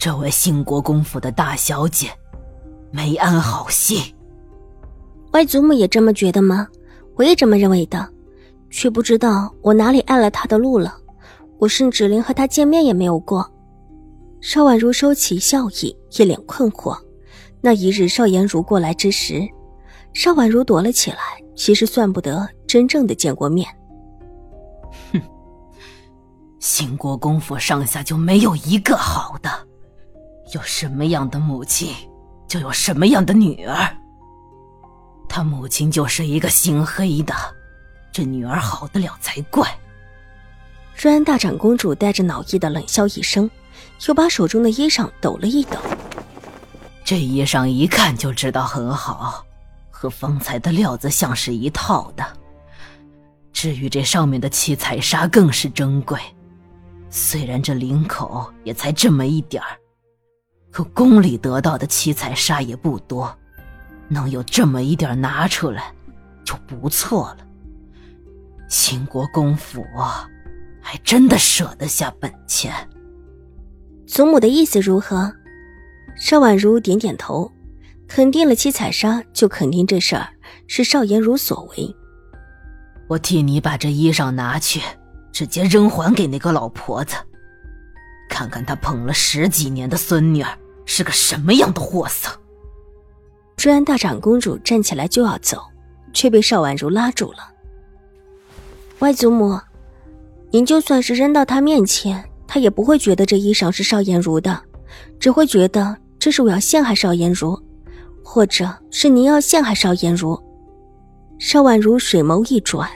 这位兴国公府的大小姐，没安好心。外祖母也这么觉得吗？我也这么认为的，却不知道我哪里碍了她的路了。我甚至连和她见面也没有过。邵婉如收起笑意，一脸困惑。那一日邵颜如过来之时，邵婉如躲了起来，其实算不得真正的见过面。哼，兴国公府上下就没有一个好的。有什么样的母亲，就有什么样的女儿。他母亲就是一个姓黑的，这女儿好得了才怪。瑞安大长公主带着恼意的冷笑一声，又把手中的衣裳抖了一抖。这衣裳一看就知道很好，和方才的料子像是一套的。至于这上面的七彩纱，更是珍贵。虽然这领口也才这么一点儿。可宫里得到的七彩纱也不多，能有这么一点拿出来，就不错了。秦国公府还真的舍得下本钱。祖母的意思如何？邵婉如点点头，肯定了七彩纱，就肯定这事儿是邵颜如所为。我替你把这衣裳拿去，直接扔还给那个老婆子。看看他捧了十几年的孙女儿是个什么样的货色。追安大长公主站起来就要走，却被邵婉如拉住了。外祖母，您就算是扔到他面前，他也不会觉得这衣裳是邵颜如的，只会觉得这是我要陷害邵颜如，或者是您要陷害邵颜如。邵婉如水眸一转，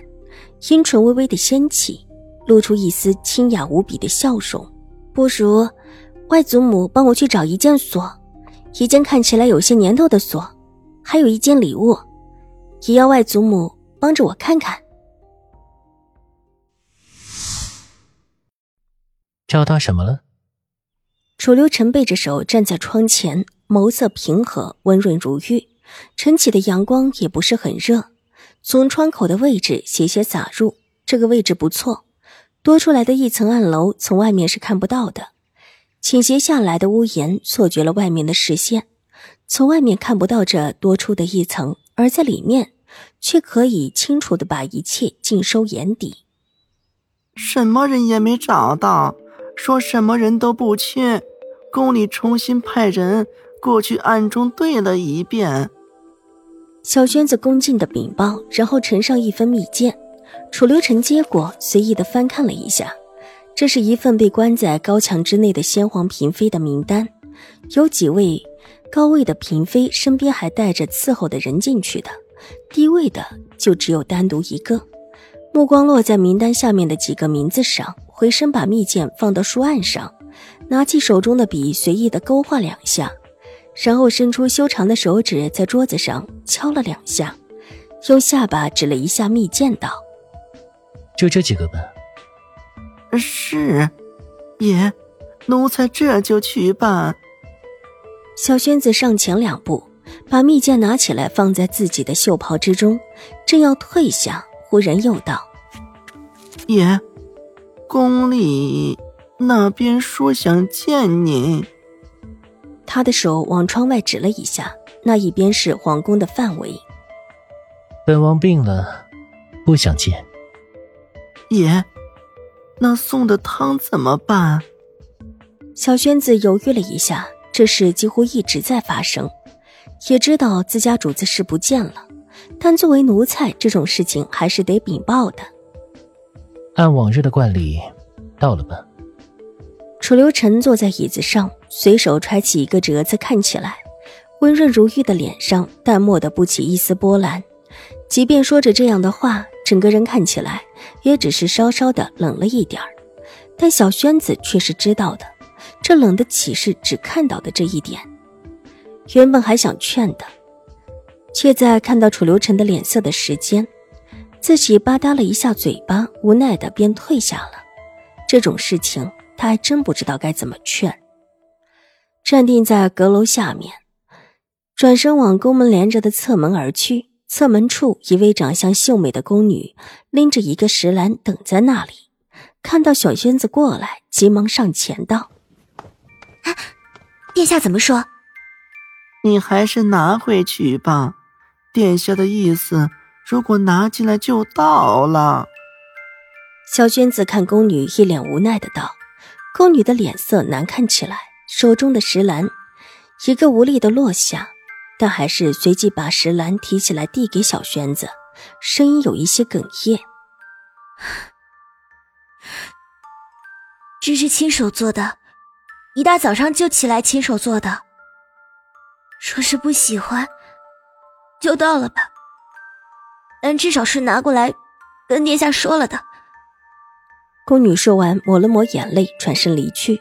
阴唇微微的掀起，露出一丝清雅无比的笑容。不如，外祖母帮我去找一件锁，一件看起来有些年头的锁，还有一件礼物，也要外祖母帮着我看看。找到什么了？楚留臣背着手站在窗前，眸色平和，温润如玉。晨起的阳光也不是很热，从窗口的位置斜斜洒入，这个位置不错。多出来的一层暗楼，从外面是看不到的。倾斜下来的屋檐错觉了外面的视线，从外面看不到这多出的一层，而在里面却可以清楚的把一切尽收眼底。什么人也没找到，说什么人都不缺，宫里重新派人过去暗中对了一遍。小娟子恭敬的禀报，然后呈上一份密件。楚留臣接过，随意的翻看了一下，这是一份被关在高墙之内的先皇嫔妃的名单，有几位高位的嫔妃身边还带着伺候的人进去的，低位的就只有单独一个。目光落在名单下面的几个名字上，回身把密件放到书案上，拿起手中的笔随意的勾画两下，然后伸出修长的手指在桌子上敲了两下，用下巴指了一下密件，道。就这几个吧。是，爷，奴才这就去办。小轩子上前两步，把蜜饯拿起来放在自己的袖袍之中，正要退下，忽然又道：“爷，宫里那边说想见您。”他的手往窗外指了一下，那一边是皇宫的范围。本王病了，不想见。爷，那送的汤怎么办？小轩子犹豫了一下，这事几乎一直在发生，也知道自家主子是不见了，但作为奴才，这种事情还是得禀报的。按往日的惯例，到了吧。楚留臣坐在椅子上，随手揣起一个折子，看起来温润如玉的脸上淡漠的不起一丝波澜，即便说着这样的话。整个人看起来也只是稍稍的冷了一点儿，但小轩子却是知道的，这冷的岂是只看到的这一点？原本还想劝的，却在看到楚留臣的脸色的时间，自己吧嗒了一下嘴巴，无奈的便退下了。这种事情他还真不知道该怎么劝。站定在阁楼下面，转身往宫门连着的侧门而去。侧门处，一位长相秀美的宫女拎着一个石篮等在那里。看到小轩子过来，急忙上前道：“殿下怎么说？你还是拿回去吧。殿下的意思，如果拿进来就到了。”小娟子看宫女一脸无奈的道：“宫女的脸色难看起来，手中的石篮一个无力的落下。”但还是随即把石篮提起来递给小轩子，声音有一些哽咽：“ 这是亲手做的，一大早上就起来亲手做的。说是不喜欢，就倒了吧。但至少是拿过来跟殿下说了的。”宫女说完，抹了抹眼泪，转身离去。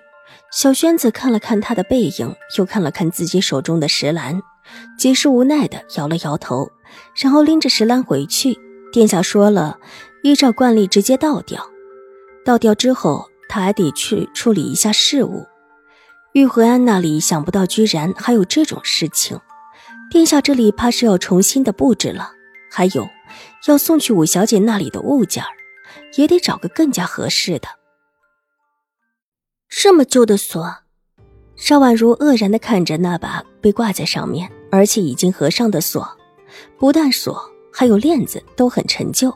小轩子看了看她的背影，又看了看自己手中的石篮。极是无奈的摇了摇头，然后拎着石篮回去。殿下说了，依照惯例直接倒掉。倒掉之后，他还得去处理一下事务。玉和安那里想不到，居然还有这种事情。殿下这里怕是要重新的布置了，还有要送去五小姐那里的物件也得找个更加合适的。这么旧的锁。邵婉如愕然的看着那把被挂在上面，而且已经合上的锁，不但锁，还有链子都很陈旧，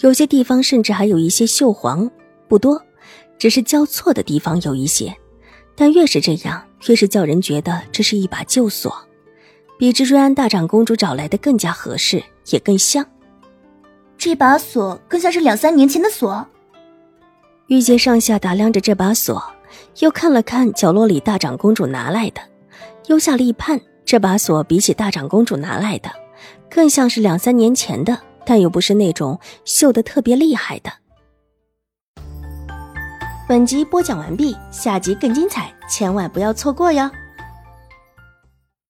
有些地方甚至还有一些锈黄，不多，只是交错的地方有一些。但越是这样，越是叫人觉得这是一把旧锁，比之瑞安大长公主找来的更加合适，也更像。这把锁更像是两三年前的锁。玉洁上下打量着这把锁。又看了看角落里大长公主拿来的，又下了一判，这把锁比起大长公主拿来的，更像是两三年前的，但又不是那种锈的特别厉害的。本集播讲完毕，下集更精彩，千万不要错过哟。